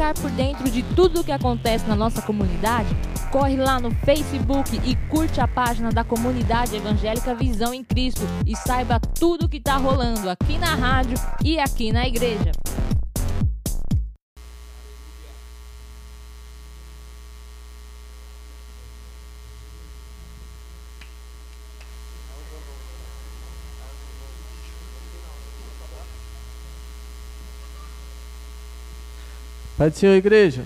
ficar por dentro de tudo o que acontece na nossa comunidade, corre lá no Facebook e curte a página da comunidade evangélica Visão em Cristo e saiba tudo o que está rolando aqui na rádio e aqui na igreja. Pai do Senhor, igreja.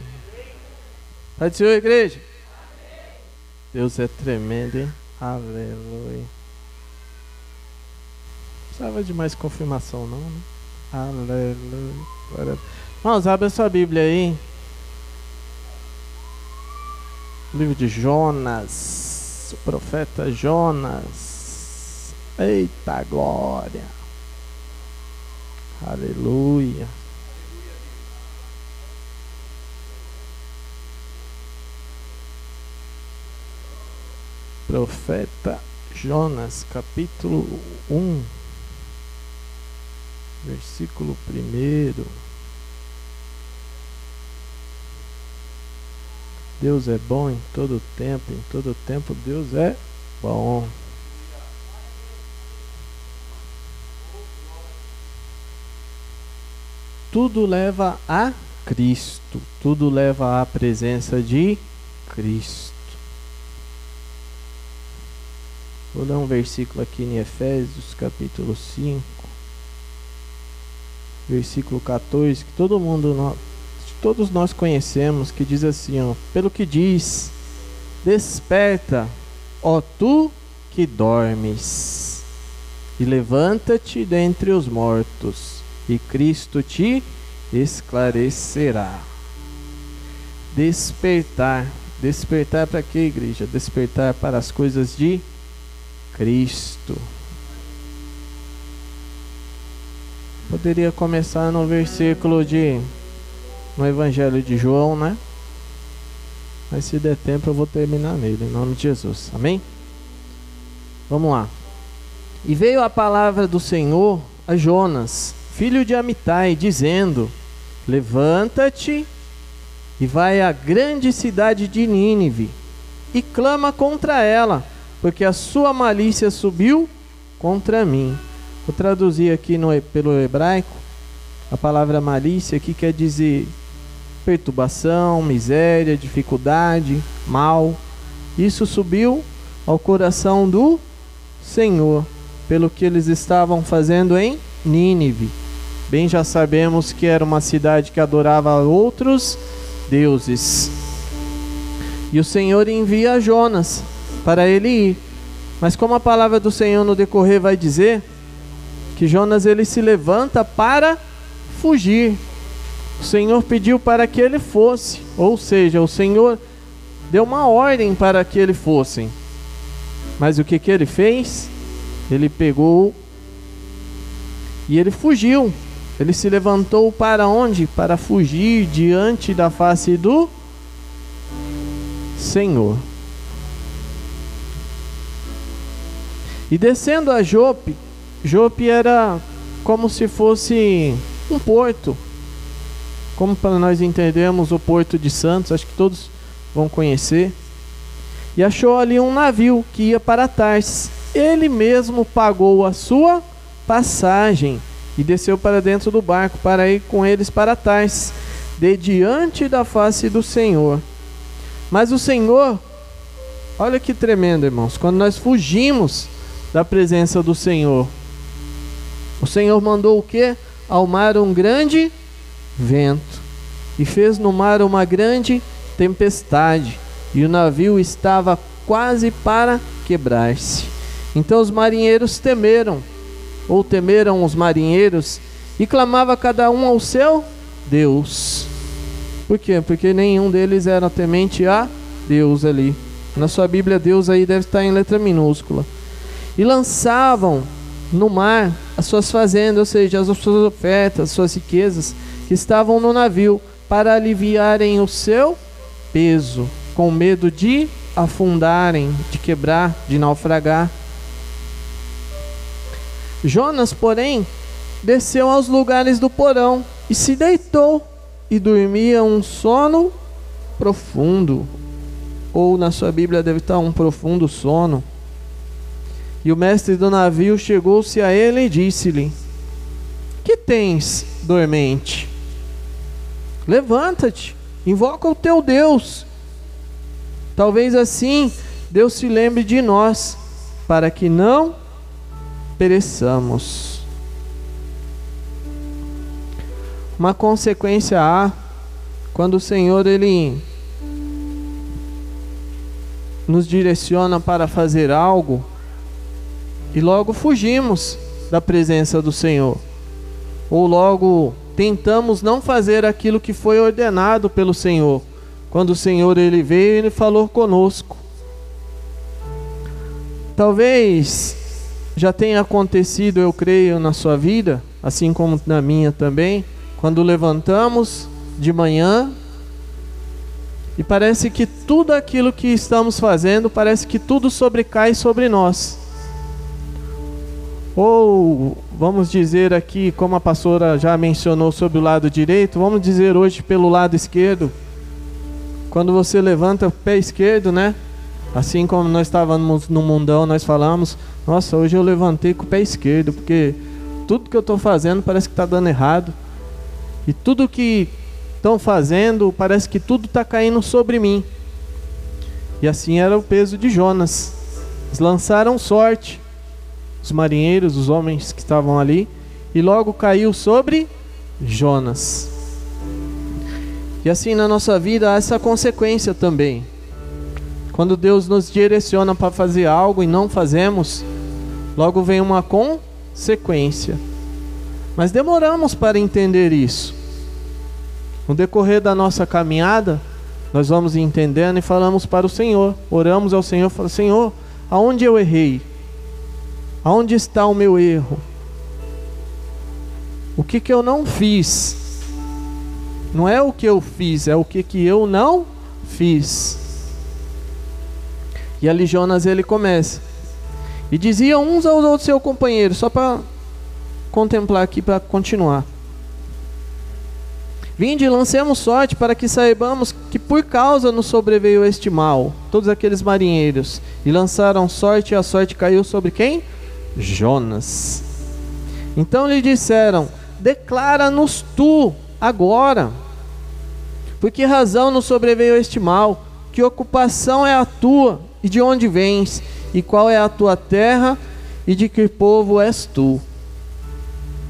Pai do Senhor, igreja. Deus é tremendo, hein? Aleluia. Precisava de mais confirmação, não, né? Aleluia. Irmãos, abre sua Bíblia aí. Livro de Jonas. O profeta Jonas. Eita glória. Aleluia. Profeta Jonas, capítulo 1, versículo 1. Deus é bom em todo tempo, em todo tempo Deus é bom. Tudo leva a Cristo, tudo leva à presença de Cristo. Vou dar um versículo aqui em Efésios, capítulo 5, versículo 14, que todo mundo, todos nós conhecemos, que diz assim, ó, pelo que diz, desperta, ó tu que dormes, e levanta-te dentre os mortos, e Cristo te esclarecerá. Despertar, despertar para quê, igreja? Despertar para as coisas de Cristo. Poderia começar no versículo de no Evangelho de João, né? Mas se der tempo eu vou terminar nele, em nome de Jesus. Amém? Vamos lá. E veio a palavra do Senhor a Jonas, filho de Amitai, dizendo: Levanta-te e vai à grande cidade de Nínive e clama contra ela porque a sua malícia subiu contra mim. Vou traduzir aqui no, pelo hebraico. A palavra malícia aqui quer dizer perturbação, miséria, dificuldade, mal. Isso subiu ao coração do Senhor, pelo que eles estavam fazendo em Nínive. Bem já sabemos que era uma cidade que adorava outros deuses. E o Senhor envia Jonas para ele ir. Mas como a palavra do Senhor no decorrer vai dizer que Jonas ele se levanta para fugir. O Senhor pediu para que ele fosse, ou seja, o Senhor deu uma ordem para que ele fossem. Mas o que que ele fez? Ele pegou e ele fugiu. Ele se levantou para onde? Para fugir diante da face do Senhor. E descendo a Jope, Jope era como se fosse um porto. Como para nós entendermos o porto de Santos, acho que todos vão conhecer. E achou ali um navio que ia para Tarsis. Ele mesmo pagou a sua passagem e desceu para dentro do barco para ir com eles para Tarsis, de diante da face do Senhor. Mas o Senhor, olha que tremendo, irmãos, quando nós fugimos da presença do Senhor. O Senhor mandou o que? Ao mar um grande vento e fez no mar uma grande tempestade, e o navio estava quase para quebrar-se. Então os marinheiros temeram, ou temeram os marinheiros, e clamava cada um ao seu Deus. Por quê? Porque nenhum deles era temente a Deus ali. Na sua Bíblia, Deus aí deve estar em letra minúscula e lançavam no mar as suas fazendas, ou seja, as suas ofertas, as suas riquezas que estavam no navio, para aliviarem o seu peso, com medo de afundarem, de quebrar, de naufragar. Jonas, porém, desceu aos lugares do porão e se deitou e dormia um sono profundo. Ou na sua Bíblia deve estar um profundo sono. E o mestre do navio chegou-se a ele e disse-lhe: Que tens, dormente? Levanta-te, invoca o teu Deus. Talvez assim Deus se lembre de nós, para que não pereçamos. Uma consequência há quando o Senhor ele nos direciona para fazer algo e logo fugimos da presença do Senhor. Ou logo tentamos não fazer aquilo que foi ordenado pelo Senhor. Quando o Senhor ele veio e falou conosco. Talvez já tenha acontecido, eu creio, na sua vida, assim como na minha também, quando levantamos de manhã e parece que tudo aquilo que estamos fazendo, parece que tudo sobrecai sobre nós. Ou vamos dizer aqui, como a pastora já mencionou sobre o lado direito, vamos dizer hoje pelo lado esquerdo. Quando você levanta o pé esquerdo, né? Assim como nós estávamos no mundão, nós falamos, nossa, hoje eu levantei com o pé esquerdo, porque tudo que eu estou fazendo parece que está dando errado. E tudo que estão fazendo, parece que tudo está caindo sobre mim. E assim era o peso de Jonas. Eles lançaram sorte, os marinheiros, os homens que estavam ali, e logo caiu sobre Jonas. E assim na nossa vida há essa consequência também. Quando Deus nos direciona para fazer algo e não fazemos, logo vem uma consequência. Mas demoramos para entender isso. No decorrer da nossa caminhada, nós vamos entendendo e falamos para o Senhor. Oramos ao Senhor, falamos: Senhor, aonde eu errei? Aonde está o meu erro? O que que eu não fiz? Não é o que eu fiz, é o que que eu não fiz. E ali Jonas ele começa. E dizia uns aos outros seu companheiro, só para contemplar aqui para continuar. Vinde, lancemos sorte para que saibamos que por causa nos sobreveio este mal. Todos aqueles marinheiros e lançaram sorte e a sorte caiu sobre quem? Jonas. Então lhe disseram: Declara-nos tu agora. Por que razão nos sobreveio este mal? Que ocupação é a tua e de onde vens? E qual é a tua terra e de que povo és tu?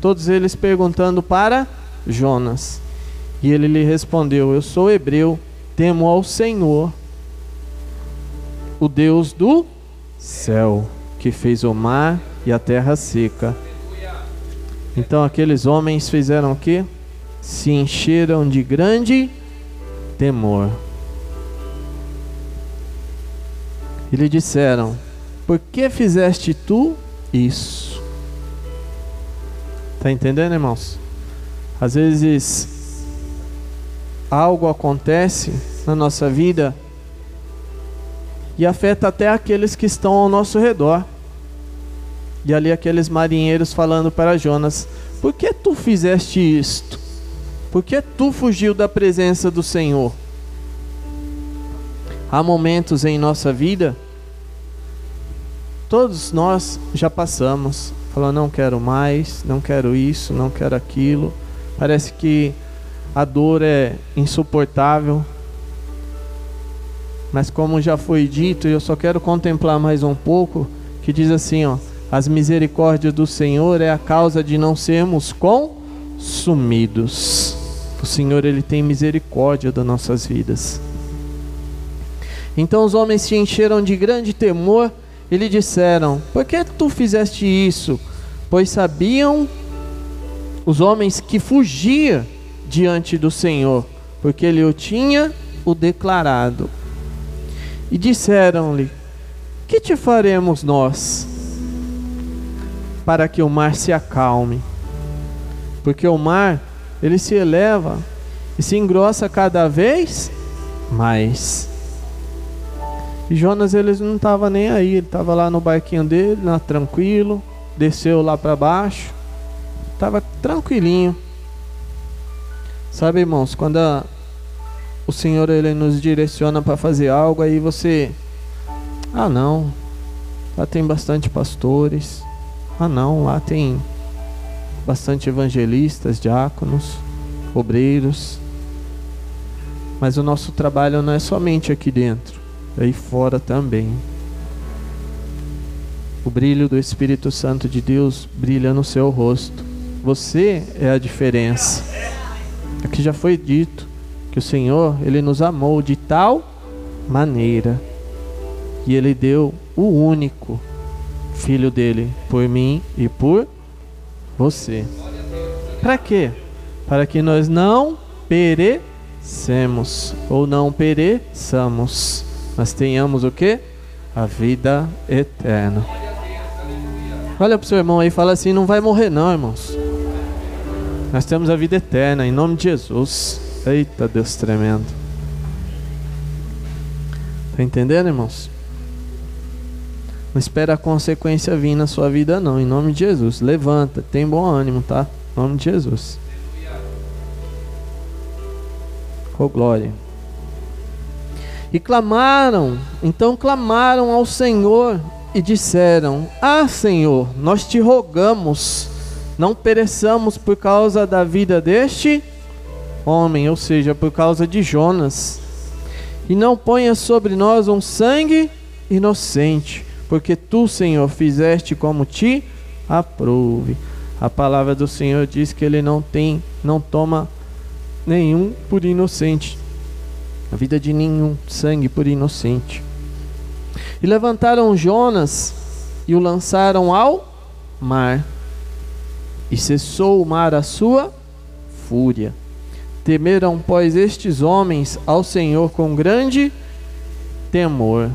Todos eles perguntando para Jonas. E ele lhe respondeu: Eu sou hebreu, temo ao Senhor, o Deus do céu, que fez o mar e a terra seca. Então aqueles homens fizeram o que? Se encheram de grande temor. E lhe disseram: Por que fizeste tu isso? Tá entendendo, irmãos? Às vezes algo acontece na nossa vida e afeta até aqueles que estão ao nosso redor. E ali aqueles marinheiros falando para Jonas: Por que tu fizeste isto? Por que tu fugiu da presença do Senhor? Há momentos em nossa vida, todos nós já passamos, falando: Não quero mais, não quero isso, não quero aquilo. Parece que a dor é insuportável. Mas como já foi dito, eu só quero contemplar mais um pouco, que diz assim, ó: As misericórdias do Senhor é a causa de não sermos consumidos. O Senhor ele tem misericórdia das nossas vidas. Então os homens se encheram de grande temor e lhe disseram: Por que tu fizeste isso? Pois sabiam os homens que fugia diante do Senhor, porque ele o tinha o declarado. E disseram-lhe: Que te faremos nós para que o mar se acalme? Porque o mar, ele se eleva e se engrossa cada vez mais. E Jonas ele não estava nem aí, ele estava lá no barquinho dele, lá tranquilo, desceu lá para baixo, estava tranquilinho. Sabe, irmãos, quando a, o Senhor ele nos direciona para fazer algo, aí você. Ah, não. Lá tem bastante pastores. Ah, não. Lá tem bastante evangelistas, diáconos, obreiros. Mas o nosso trabalho não é somente aqui dentro, é aí fora também. O brilho do Espírito Santo de Deus brilha no seu rosto. Você é a diferença. Aqui já foi dito que o Senhor, ele nos amou de tal maneira e ele deu o único filho dele por mim e por você. Para quê? Para que nós não perecemos ou não pereçamos, mas tenhamos o que? A vida eterna. Olha para o seu irmão aí e fala assim: não vai morrer, não, irmãos. Nós temos a vida eterna, em nome de Jesus. Eita Deus tremendo. Tá entendendo, irmãos? Não espera a consequência vir na sua vida, não. Em nome de Jesus. Levanta, tem bom ânimo, tá? Em nome de Jesus. Oh, glória. E clamaram, então clamaram ao Senhor e disseram: Ah, Senhor, nós te rogamos, não pereçamos por causa da vida deste homem, ou seja, por causa de Jonas. E não ponha sobre nós um sangue inocente, porque tu, Senhor, fizeste como te aprouve. A palavra do Senhor diz que ele não tem, não toma nenhum por inocente. A vida de nenhum sangue por inocente. E levantaram Jonas e o lançaram ao mar. E cessou o mar a sua fúria. Temeram, pois, estes homens ao Senhor com grande temor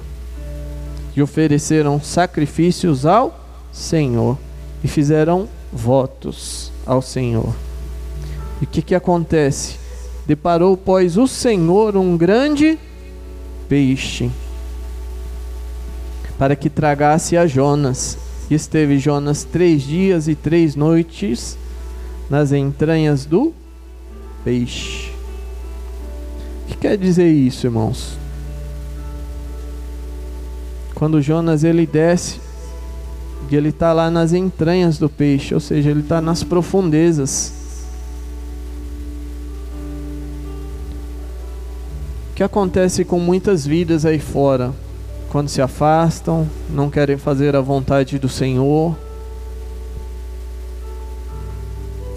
e ofereceram sacrifícios ao Senhor e fizeram votos ao Senhor. E o que, que acontece? Deparou, pois, o Senhor um grande peixe para que tragasse a Jonas. E esteve Jonas três dias e três noites nas entranhas do peixe. O que quer dizer isso, irmãos? Quando Jonas ele desce e ele está lá nas entranhas do peixe, ou seja, ele está nas profundezas. O que acontece com muitas vidas aí fora? Quando se afastam, não querem fazer a vontade do Senhor,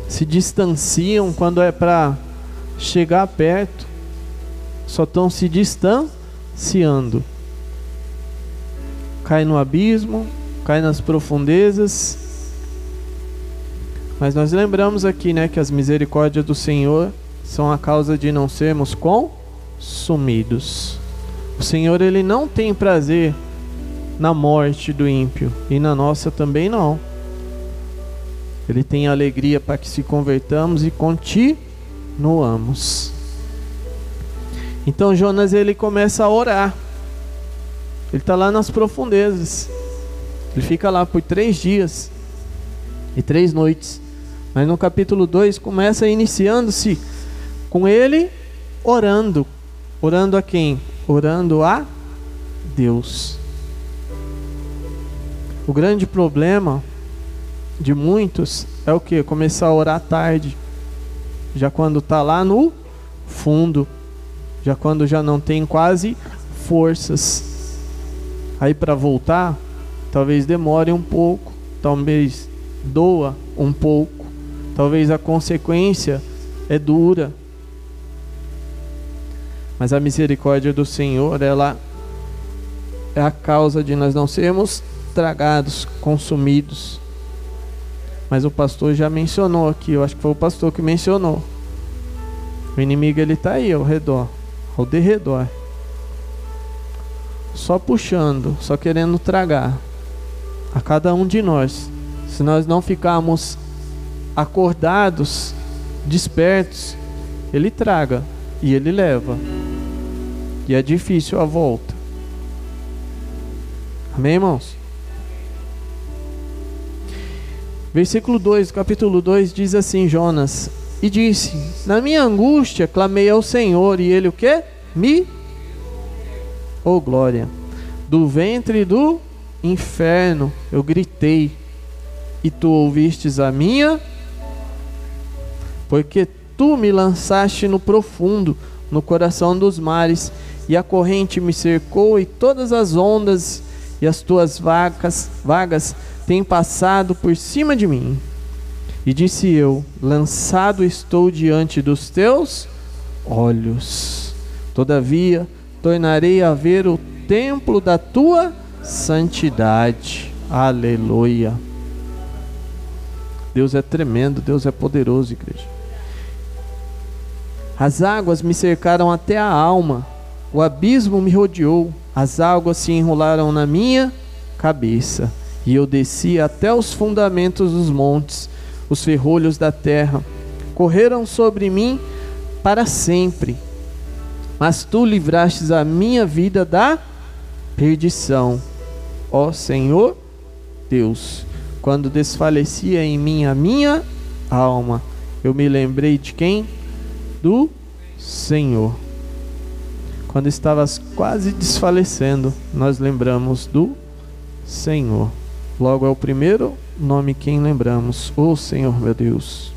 se distanciam quando é para chegar perto, só estão se distanciando. Cai no abismo, cai nas profundezas. Mas nós lembramos aqui, né, que as misericórdias do Senhor são a causa de não sermos consumidos. O Senhor ele não tem prazer na morte do ímpio e na nossa também não. Ele tem alegria para que se convertamos e continuamos. Então Jonas ele começa a orar. Ele está lá nas profundezas. Ele fica lá por três dias e três noites. Mas no capítulo 2 começa iniciando-se com ele orando. Orando a quem? Orando a Deus. O grande problema de muitos é o que? Começar a orar tarde. Já quando está lá no fundo. Já quando já não tem quase forças. Aí para voltar, talvez demore um pouco. Talvez doa um pouco. Talvez a consequência é dura. Mas a misericórdia do Senhor, ela é a causa de nós não sermos tragados, consumidos mas o pastor já mencionou aqui, eu acho que foi o pastor que mencionou. O inimigo ele está aí ao redor, ao derredor. Só puxando, só querendo tragar a cada um de nós. Se nós não ficarmos acordados, despertos, ele traga e ele leva. E é difícil a volta. Amém, irmãos? Versículo 2, capítulo 2 diz assim: Jonas, e disse: Na minha angústia clamei ao Senhor, e ele o que? Me Oh glória! Do ventre do inferno eu gritei, e tu ouvistes a minha, porque tu me lançaste no profundo, no coração dos mares, e a corrente me cercou, e todas as ondas e as tuas vagas, vagas têm passado por cima de mim. E disse eu: Lançado estou diante dos teus olhos. Todavia, tornarei a ver o templo da tua santidade. Aleluia. Deus é tremendo, Deus é poderoso, igreja. As águas me cercaram até a alma, o abismo me rodeou, as águas se enrolaram na minha cabeça, e eu desci até os fundamentos dos montes, os ferrolhos da terra correram sobre mim para sempre mas tu livrastes a minha vida da perdição. Ó Senhor Deus, quando desfalecia em mim a minha alma, eu me lembrei de quem? Do Senhor. Quando estavas quase desfalecendo, nós lembramos do Senhor. Logo é o primeiro nome quem lembramos, o Senhor meu Deus.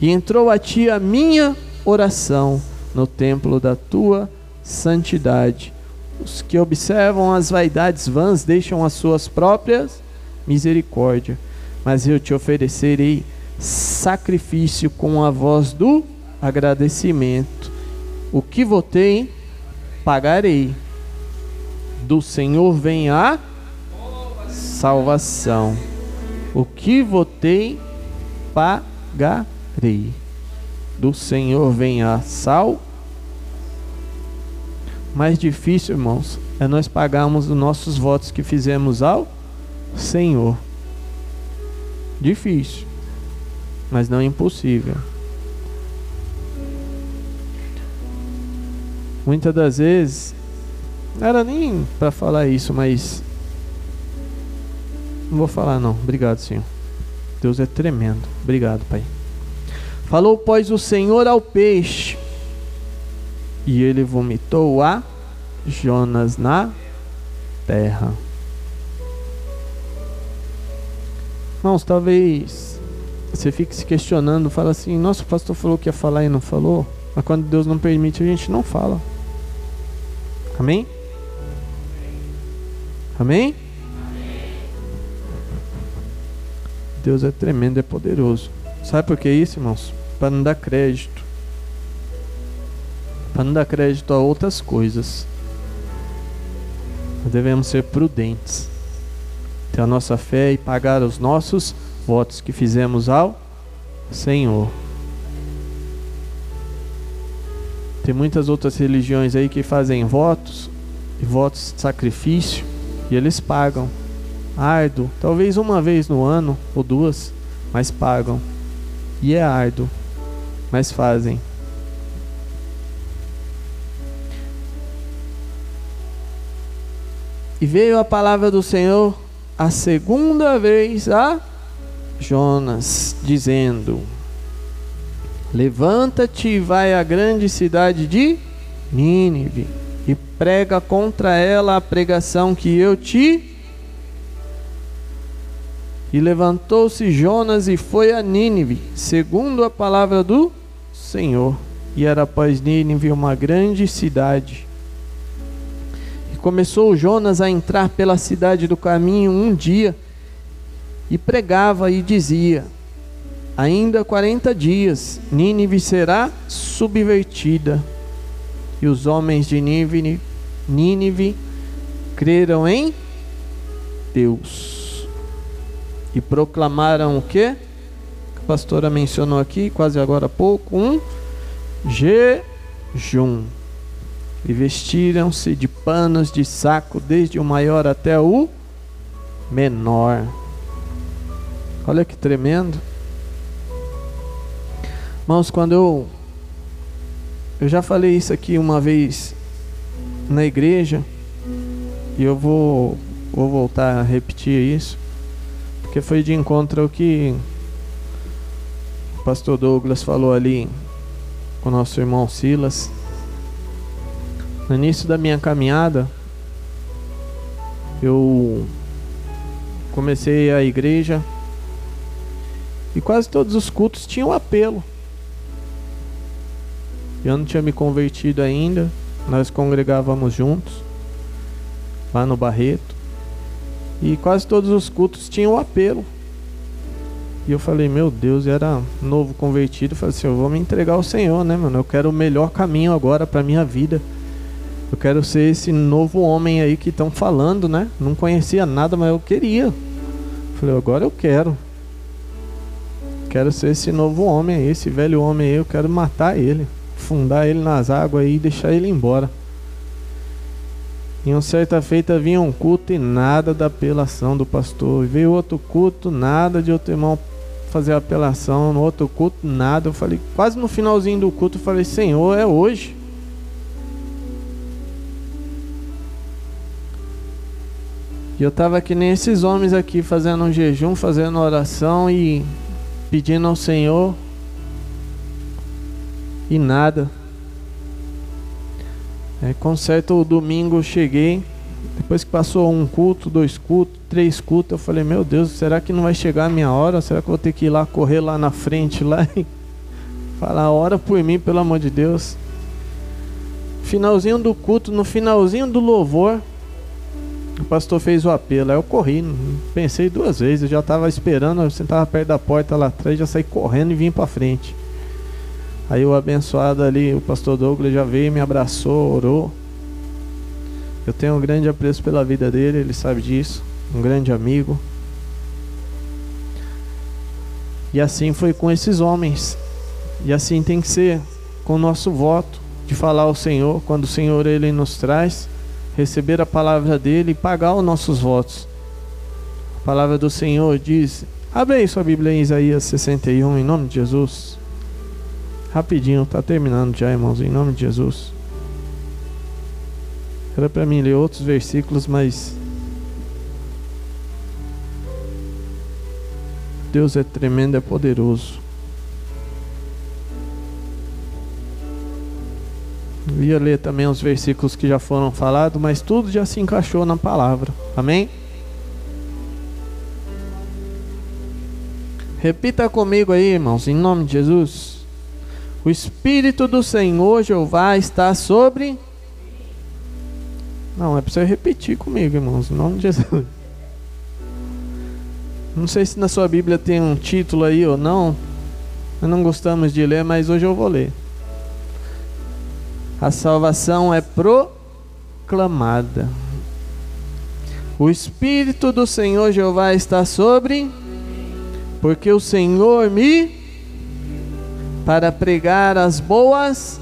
E entrou a ti a minha oração no templo da tua santidade. Os que observam as vaidades vãs deixam as suas próprias misericórdia, mas eu te oferecerei sacrifício com a voz do agradecimento. O que votei, pagarei. Do Senhor vem a salvação. O que votei, pagarei. Do Senhor vem a salvação mais difícil, irmãos, é nós pagarmos os nossos votos que fizemos ao Senhor. Difícil, mas não impossível. Muitas das vezes, não era nem para falar isso, mas não vou falar não. Obrigado, Senhor. Deus é tremendo. Obrigado, Pai. Falou, pois, o Senhor ao peixe e ele vomitou a Jonas na terra. Irmãos, talvez você fique se questionando, fala assim: nosso pastor falou que ia falar e não falou, mas quando Deus não permite, a gente não fala. Amém? Amém? Deus é tremendo, é poderoso. Sabe por que isso, irmãos? Para não dar crédito para não dar crédito a outras coisas. Devemos ser prudentes, ter a nossa fé e pagar os nossos votos que fizemos ao Senhor. Tem muitas outras religiões aí que fazem votos e votos de sacrifício e eles pagam árduo, talvez uma vez no ano ou duas, mas pagam. E é árduo, mas fazem. E veio a palavra do Senhor a segunda vez a Jonas, dizendo: Levanta-te e vai à grande cidade de Nínive e prega contra ela a pregação que eu te. E levantou-se Jonas e foi a Nínive, segundo a palavra do Senhor. E era após Nínive uma grande cidade Começou Jonas a entrar pela cidade do caminho um dia e pregava e dizia: Ainda quarenta dias, Nínive será subvertida. E os homens de Nínive, Nínive creram em Deus e proclamaram o que? A pastora mencionou aqui, quase agora há pouco, um jejum e vestiram-se de panos de saco, desde o maior até o menor. Olha que tremendo. Irmãos, quando eu. Eu já falei isso aqui uma vez na igreja, e eu vou, vou voltar a repetir isso, porque foi de encontro ao que pastor Douglas falou ali com o nosso irmão Silas. No início da minha caminhada, eu comecei a igreja e quase todos os cultos tinham apelo. Eu não tinha me convertido ainda, nós congregávamos juntos lá no Barreto. E quase todos os cultos tinham apelo. E eu falei, meu Deus, era novo convertido. Eu falei assim, eu vou me entregar ao Senhor, né, mano? Eu quero o melhor caminho agora para minha vida. Eu quero ser esse novo homem aí que estão falando, né? Não conhecia nada, mas eu queria. Falei, agora eu quero. Quero ser esse novo homem aí, esse velho homem aí, eu quero matar ele, fundar ele nas águas aí e deixar ele embora. Em uma certa feita vinha um culto e nada da apelação do pastor. E veio outro culto, nada de outro irmão fazer apelação. No outro culto, nada. Eu falei, quase no finalzinho do culto, eu falei, Senhor, é hoje. E eu tava que nem esses homens aqui fazendo um jejum, fazendo oração e pedindo ao Senhor e nada. É, com certo domingo eu cheguei, depois que passou um culto, dois cultos, três cultos, eu falei, meu Deus, será que não vai chegar a minha hora? Será que eu vou ter que ir lá correr lá na frente lá e falar, ora por mim, pelo amor de Deus. Finalzinho do culto, no finalzinho do louvor, o pastor fez o apelo, aí eu corri, pensei duas vezes, eu já estava esperando, eu sentava perto da porta lá atrás, já saí correndo e vim para frente. Aí o abençoado ali, o pastor Douglas já veio, me abraçou, orou. Eu tenho um grande apreço pela vida dele, ele sabe disso, um grande amigo. E assim foi com esses homens. E assim tem que ser com o nosso voto de falar ao Senhor, quando o Senhor ele nos traz receber a palavra dele e pagar os nossos votos. A palavra do Senhor diz: abre aí sua Bíblia em Isaías 61, em nome de Jesus. Rapidinho, está terminando já, irmãos, em nome de Jesus. Era para mim ler outros versículos, mas Deus é tremendo, é poderoso. Ia ler também os versículos que já foram falados, mas tudo já se encaixou na palavra. Amém? Repita comigo aí, irmãos, em nome de Jesus. O Espírito do Senhor Jeová está sobre. Não, é para você repetir comigo, irmãos, em nome de Jesus. Não sei se na sua Bíblia tem um título aí ou não. Nós não gostamos de ler, mas hoje eu vou ler. A salvação é proclamada. O Espírito do Senhor Jeová está sobre, porque o Senhor me para pregar as boas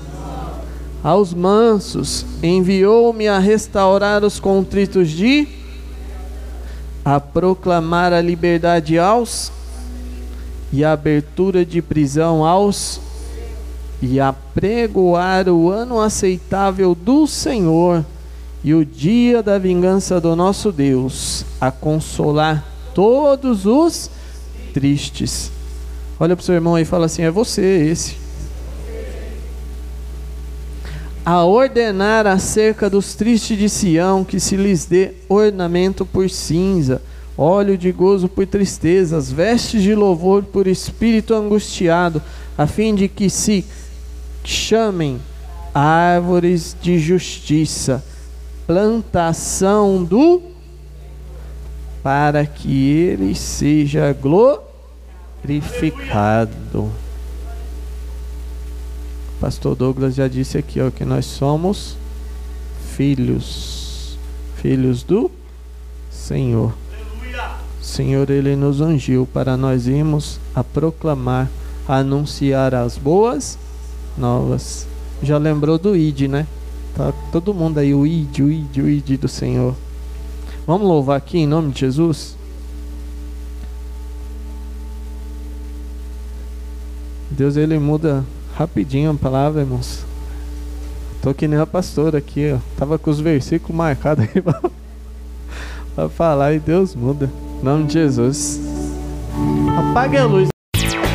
aos mansos, enviou-me a restaurar os contritos de a proclamar a liberdade aos e a abertura de prisão aos e apregoar o ano aceitável do Senhor e o dia da vingança do nosso Deus, a consolar todos os tristes. Olha para o seu irmão aí e fala assim: é você esse. A ordenar acerca dos tristes de Sião que se lhes dê ornamento por cinza, óleo de gozo por tristezas, vestes de louvor por espírito angustiado, a fim de que se chamem árvores de justiça, plantação do para que ele seja glorificado. Pastor Douglas já disse aqui ó, que nós somos filhos, filhos do Senhor. Senhor, Ele nos ungiu para nós irmos a proclamar, a anunciar as boas novas. Já lembrou do ID, né? Tá todo mundo aí, o ID, o ID, o ID do Senhor. Vamos louvar aqui em nome de Jesus? Deus ele muda rapidinho a palavra, irmãos. Tô que nem a pastora aqui, ó. Tava com os versículos marcados aí pra, pra falar e Deus muda. Em nome de Jesus. Apague a luz.